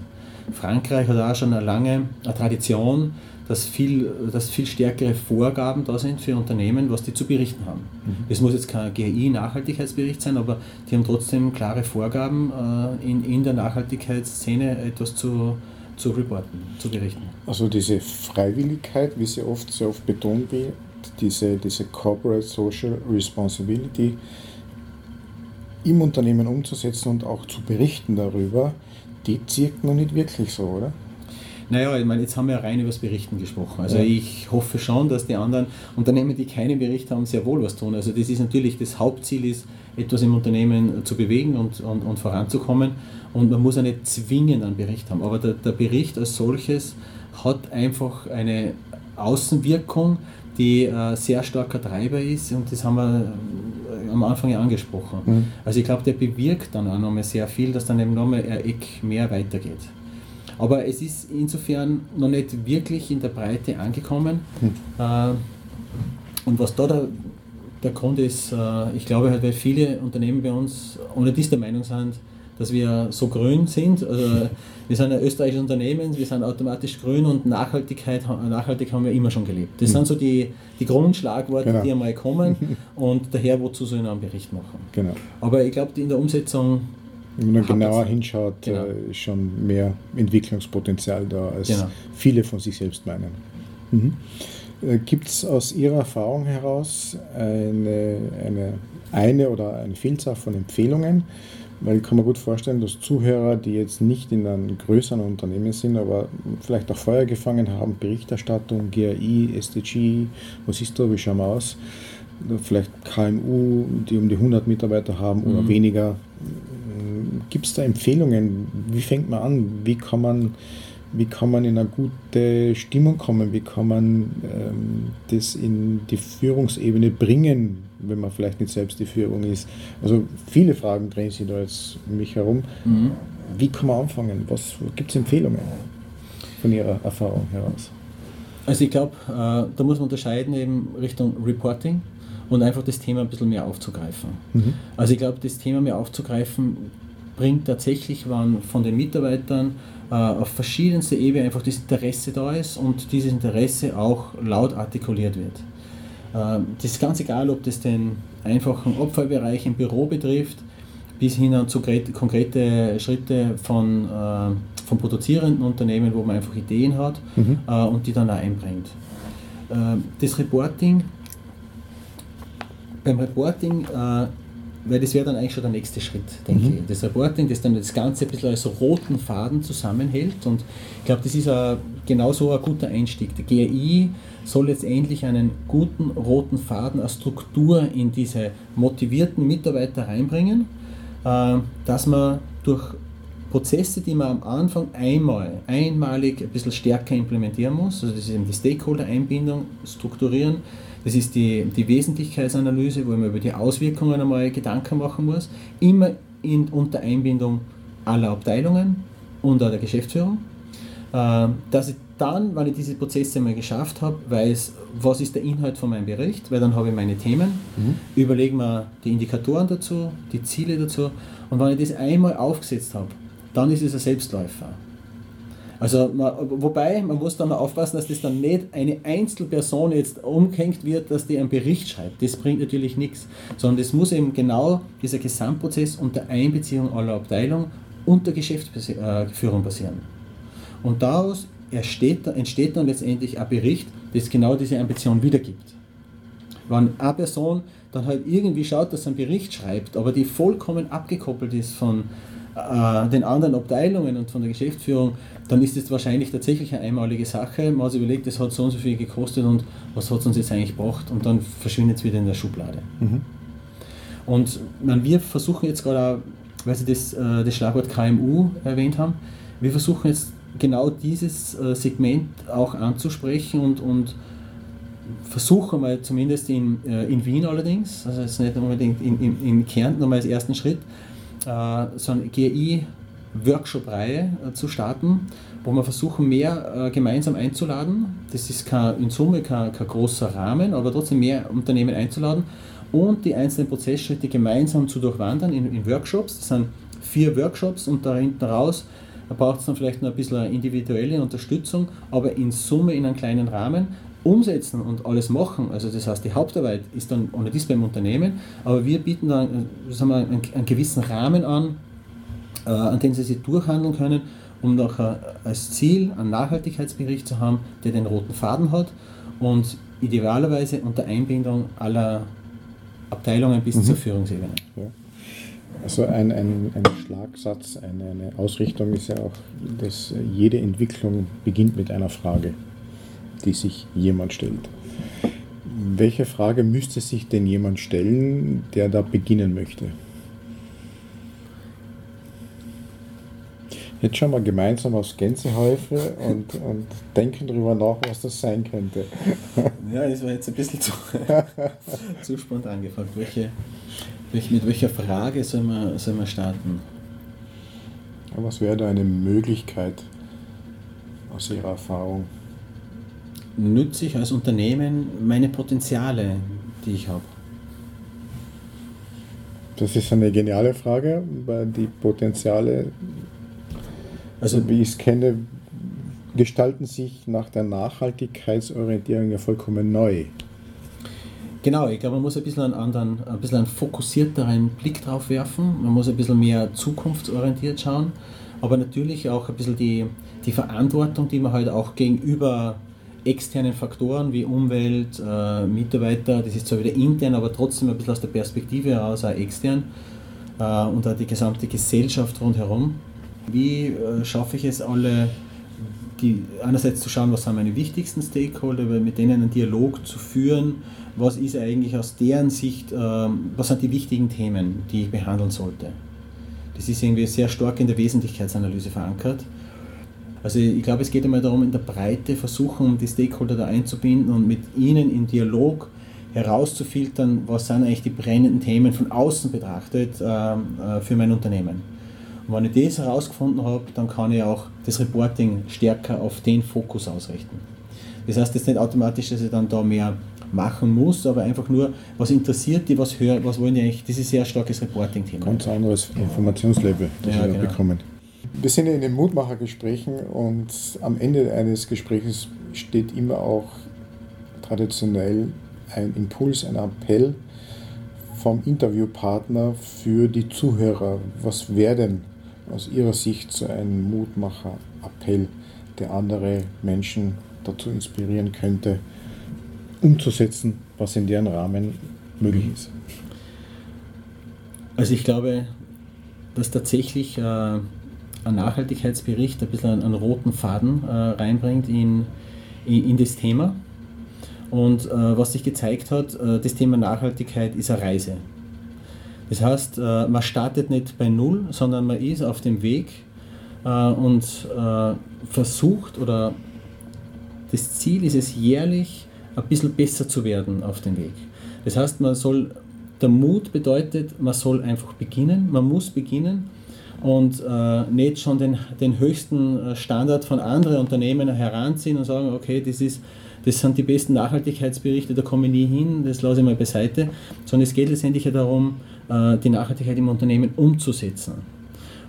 Frankreich hat auch schon eine lange eine Tradition, dass viel, dass viel stärkere Vorgaben da sind für Unternehmen, was die zu berichten haben. Mhm. Es muss jetzt kein GI-Nachhaltigkeitsbericht sein, aber die haben trotzdem klare Vorgaben, äh, in, in der Nachhaltigkeitsszene etwas zu, zu reporten, zu berichten. Also diese Freiwilligkeit, wie sie oft sehr oft betont wird, diese, diese Corporate Social Responsibility im Unternehmen umzusetzen und auch zu berichten darüber, die zirkt noch nicht wirklich so, oder? Naja, ich meine, jetzt haben wir ja rein über das Berichten gesprochen. Also ja. ich hoffe schon, dass die anderen Unternehmen, die keinen Bericht haben, sehr wohl was tun. Also das ist natürlich, das Hauptziel ist, etwas im Unternehmen zu bewegen und, und, und voranzukommen. Und man muss ja nicht zwingend einen Bericht haben. Aber der, der Bericht als solches hat einfach eine Außenwirkung, die äh, sehr starker Treiber ist und das haben wir äh, am Anfang ja angesprochen. Mhm. Also ich glaube, der bewirkt dann auch nochmal sehr viel, dass dann eben nochmal ein Eck mehr weitergeht. Aber es ist insofern noch nicht wirklich in der Breite angekommen. Hm. Äh, und was da der, der Grund ist, äh, ich glaube halt, weil viele Unternehmen bei uns ohne dies der Meinung sind, dass wir so grün sind. Also wir sind ein österreichisches Unternehmen, wir sind automatisch grün und Nachhaltigkeit, nachhaltig haben wir immer schon gelebt. Das mhm. sind so die, die Grundschlagworte, genau. die einmal kommen und daher, wozu soll ich einen Bericht machen. Genau. Aber ich glaube, in der Umsetzung wenn man genauer hinschaut, genau. äh, ist schon mehr Entwicklungspotenzial da, als genau. viele von sich selbst meinen. Mhm. Äh, Gibt es aus Ihrer Erfahrung heraus eine, eine, eine oder eine Vielzahl von Empfehlungen? Weil ich kann mir gut vorstellen, dass Zuhörer, die jetzt nicht in einem größeren Unternehmen sind, aber vielleicht auch Feuer gefangen haben, Berichterstattung, GAI, SDG, was ist da, wie schauen wir aus? Vielleicht KMU, die um die 100 Mitarbeiter haben oder mhm. weniger. Gibt es da Empfehlungen? Wie fängt man an? Wie kann man wie kann man in eine gute Stimmung kommen, wie kann man ähm, das in die Führungsebene bringen, wenn man vielleicht nicht selbst die Führung ist. Also viele Fragen drehen sich da jetzt um mich herum. Mhm. Wie kann man anfangen? Was gibt es Empfehlungen von Ihrer Erfahrung heraus? Also ich glaube, äh, da muss man unterscheiden eben Richtung Reporting und einfach das Thema ein bisschen mehr aufzugreifen. Mhm. Also ich glaube, das Thema mehr aufzugreifen bringt tatsächlich, wenn von den Mitarbeitern äh, auf verschiedenster Ebene einfach das Interesse da ist und dieses Interesse auch laut artikuliert wird. Äh, das ist ganz egal, ob das den einfachen Opferbereich im Büro betrifft, bis hin zu konkrete Schritte von, äh, von produzierenden Unternehmen, wo man einfach Ideen hat mhm. und die dann auch einbringt. das Reporting, beim Reporting weil das wäre dann eigentlich schon der nächste Schritt, denke mhm. ich. Das Reporting, das dann das Ganze ein bisschen als roten Faden zusammenhält. Und ich glaube, das ist a, genauso ein guter Einstieg. Der GRI soll letztendlich einen guten roten Faden, eine Struktur in diese motivierten Mitarbeiter reinbringen, äh, dass man durch Prozesse, die man am Anfang einmal, einmalig ein bisschen stärker implementieren muss, also das ist eben die Stakeholder-Einbindung, strukturieren, das ist die, die Wesentlichkeitsanalyse, wo ich mir über die Auswirkungen einmal Gedanken machen muss, immer in, unter Einbindung aller Abteilungen und auch der Geschäftsführung, äh, dass ich dann, wenn ich diese Prozesse mal geschafft habe, weiß, was ist der Inhalt von meinem Bericht, weil dann habe ich meine Themen, mhm. überlege mir die Indikatoren dazu, die Ziele dazu und wenn ich das einmal aufgesetzt habe, dann ist es ein Selbstläufer. Also, man, wobei, man muss dann aufpassen, dass das dann nicht eine Einzelperson jetzt umgehängt wird, dass die einen Bericht schreibt. Das bringt natürlich nichts, sondern das muss eben genau dieser Gesamtprozess unter Einbeziehung aller Abteilungen und der Geschäftsführung passieren. Und daraus entsteht, entsteht dann letztendlich ein Bericht, das genau diese Ambition wiedergibt. Wenn eine Person dann halt irgendwie schaut, dass sie einen Bericht schreibt, aber die vollkommen abgekoppelt ist von äh, den anderen Abteilungen und von der Geschäftsführung, dann ist es wahrscheinlich tatsächlich eine einmalige Sache. Man hat sich überlegt, das hat so und so viel gekostet und was hat es uns jetzt eigentlich gebracht und dann verschwindet es wieder in der Schublade. Mhm. Und man, wir versuchen jetzt gerade, auch, weil Sie das, äh, das Schlagwort KMU erwähnt haben, wir versuchen jetzt genau dieses äh, Segment auch anzusprechen und, und versuchen mal zumindest in, in Wien allerdings, also jetzt nicht unbedingt in, in, in Kärnten nochmal als ersten Schritt, so eine GI-Workshop-Reihe äh, zu starten, wo wir versuchen, mehr äh, gemeinsam einzuladen. Das ist kein, in Summe kein, kein großer Rahmen, aber trotzdem mehr Unternehmen einzuladen und die einzelnen Prozessschritte gemeinsam zu durchwandern in, in Workshops. Das sind vier Workshops und da hinten raus braucht es dann vielleicht noch ein bisschen individuelle Unterstützung, aber in Summe in einem kleinen Rahmen umsetzen und alles machen, also das heißt, die Hauptarbeit ist dann ohne dies beim Unternehmen, aber wir bieten dann äh, sagen wir, einen, einen gewissen Rahmen an, äh, an dem sie sich durchhandeln können, um nachher als Ziel einen Nachhaltigkeitsbericht zu haben, der den roten Faden hat und idealerweise unter Einbindung aller Abteilungen bis mhm. zur Führungsebene. Ja. Also ein, ein, ein Schlagsatz, eine, eine Ausrichtung ist ja auch, dass jede Entwicklung beginnt mit einer Frage die sich jemand stellt. Welche Frage müsste sich denn jemand stellen, der da beginnen möchte? Jetzt schauen wir gemeinsam aufs Gänsehäufel und, und denken darüber nach, was das sein könnte. Ja, das war jetzt ein bisschen zu, zu spontan gefragt. Welche, welche, mit welcher Frage soll man, soll man starten? Was wäre da eine Möglichkeit aus Ihrer Erfahrung? Nütze ich als Unternehmen meine Potenziale, die ich habe? Das ist eine geniale Frage, weil die Potenziale, also wie ich es kenne, gestalten sich nach der Nachhaltigkeitsorientierung ja vollkommen neu. Genau, ich glaube, man muss ein bisschen einen anderen, ein bisschen einen fokussierteren Blick drauf werfen. Man muss ein bisschen mehr zukunftsorientiert schauen, aber natürlich auch ein bisschen die, die Verantwortung, die man halt auch gegenüber externen Faktoren wie Umwelt, äh, Mitarbeiter, das ist zwar wieder intern, aber trotzdem ein bisschen aus der Perspektive heraus auch extern äh, und auch die gesamte Gesellschaft rundherum. Wie äh, schaffe ich es alle, die, einerseits zu schauen, was sind meine wichtigsten Stakeholder, mit denen einen Dialog zu führen, was ist eigentlich aus deren Sicht, ähm, was sind die wichtigen Themen, die ich behandeln sollte. Das ist irgendwie sehr stark in der Wesentlichkeitsanalyse verankert. Also ich glaube, es geht einmal darum, in der Breite versuchen, die Stakeholder da einzubinden und mit ihnen in Dialog herauszufiltern, was sind eigentlich die brennenden Themen von außen betrachtet ähm, äh, für mein Unternehmen. Und wenn ich das herausgefunden habe, dann kann ich auch das Reporting stärker auf den Fokus ausrichten. Das heißt jetzt nicht automatisch, dass ich dann da mehr machen muss, aber einfach nur, was interessiert die, was hören, was wollen die eigentlich, das ist ein sehr starkes Reporting-Thema. Ganz anderes Informationslevel, das ja, genau. bekommen. Wir sind ja in den Mutmachergesprächen und am Ende eines Gesprächs steht immer auch traditionell ein Impuls, ein Appell vom Interviewpartner für die Zuhörer. Was wäre denn aus Ihrer Sicht so ein Mutmacher-Appell, der andere Menschen dazu inspirieren könnte, umzusetzen, was in deren Rahmen möglich ist? Also ich glaube, dass tatsächlich äh, Nachhaltigkeitsbericht ein bisschen einen, roten Faden äh, reinbringt in, in, in, das Thema. Und äh, was sich gezeigt hat, äh, das Thema Nachhaltigkeit ist eine Reise. Das heißt, äh, man startet nicht bei Null, sondern man ist auf dem Weg äh, und versucht oder das Ziel ist es jährlich ein bisschen besser zu werden auf dem Weg. Das heißt, man soll, der Mut bedeutet, man soll einfach beginnen, man muss beginnen und äh, nicht schon den, den höchsten Standard von anderen Unternehmen heranziehen und sagen, okay, das, ist, das sind die besten Nachhaltigkeitsberichte, da komme ich nie hin, das lasse ich mal beiseite, sondern es geht letztendlich ja darum, äh, die Nachhaltigkeit im Unternehmen umzusetzen.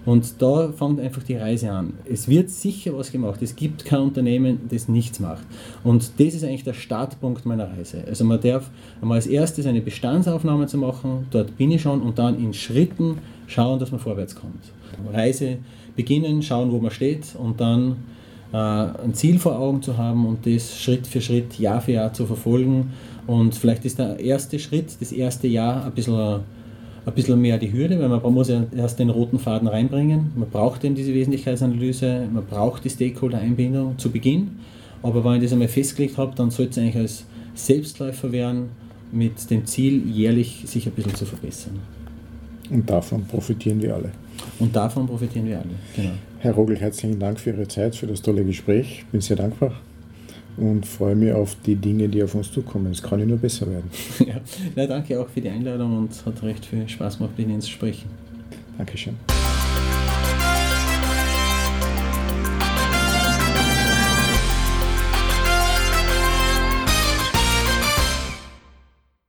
Und da fängt einfach die Reise an. Es wird sicher was gemacht. Es gibt kein Unternehmen, das nichts macht. Und das ist eigentlich der Startpunkt meiner Reise. Also man darf einmal als erstes eine Bestandsaufnahme zu machen, dort bin ich schon und dann in Schritten schauen, dass man vorwärts kommt. Reise beginnen, schauen, wo man steht und dann äh, ein Ziel vor Augen zu haben und das Schritt für Schritt, Jahr für Jahr zu verfolgen. Und vielleicht ist der erste Schritt, das erste Jahr ein bisschen ein bisschen mehr die Hürde, weil man muss ja erst den roten Faden reinbringen. Man braucht eben diese Wesentlichkeitsanalyse, man braucht die Stakeholder-Einbindung zu Beginn. Aber wenn ich das einmal festgelegt habe, dann sollte es eigentlich als Selbstläufer werden, mit dem Ziel, jährlich sich ein bisschen zu verbessern. Und davon profitieren wir alle. Und davon profitieren wir alle, genau. Herr Rogel, herzlichen Dank für Ihre Zeit, für das tolle Gespräch. Ich bin sehr dankbar und freue mich auf die Dinge, die auf uns zukommen. Es kann ja nur besser werden. Ja, na, danke auch für die Einladung und hat recht viel Spaß gemacht, mit Ihnen zu sprechen. Dankeschön.